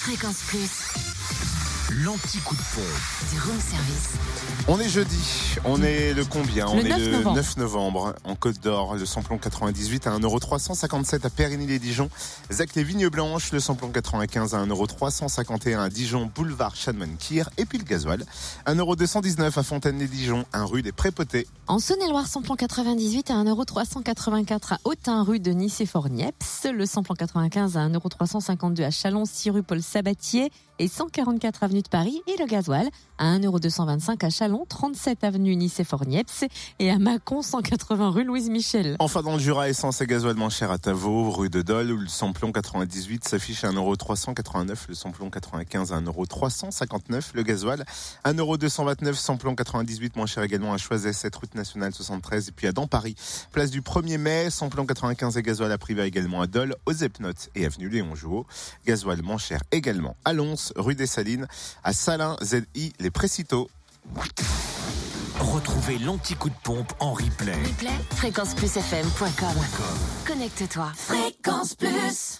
Fréquence Plus, L'anti-coup de pompe. du room service. On est jeudi, on est le combien On Le est 9 le novembre. 9 novembre en Côte d'Or, le samplon 98 à 1,357€ à Périgny-les-Dijon, Zac les Vignes Blanches, le samplon 95 à 1,351€ à Dijon, boulevard Chadman-Kir, et puis le gasoil, 1,219€ à Fontaine-les-Dijon, 1 rue des Prépotés. En Saône-et-Loire, samplon 98 à 1,384€ à Autun, rue de Nice et Fornieps. Le samplon 95 à 1,352€ à Chalon, 6 rue Paul Sabatier et 144 avenue de Paris. Et le gasoil à 1,225€ à Chalon, 37 avenue Nice et à Mâcon, 180 rue Louise Michel. Enfin dans le Jura, essence et gasoil moins cher à Tavaux, rue de Dole, où le samplon 98 s'affiche à 1,389€, le samplon 95 à 1,359€, le gasoil 1,229€, samplon 98 moins cher également à Choiset, cette route nationale 73, et puis à dans Paris, place du 1er mai, samplon 95 et gasoil à privé également à Dole, aux Epnotes et avenue Léon Jouot, gasoil moins cher également à Lons, rue des Salines, à Salins, ZI, les Précitaux. Retrouvez l'anti-coup de pompe en replay. Replay, fréquenceplusfm.com. Connecte-toi. Fréquence Plus.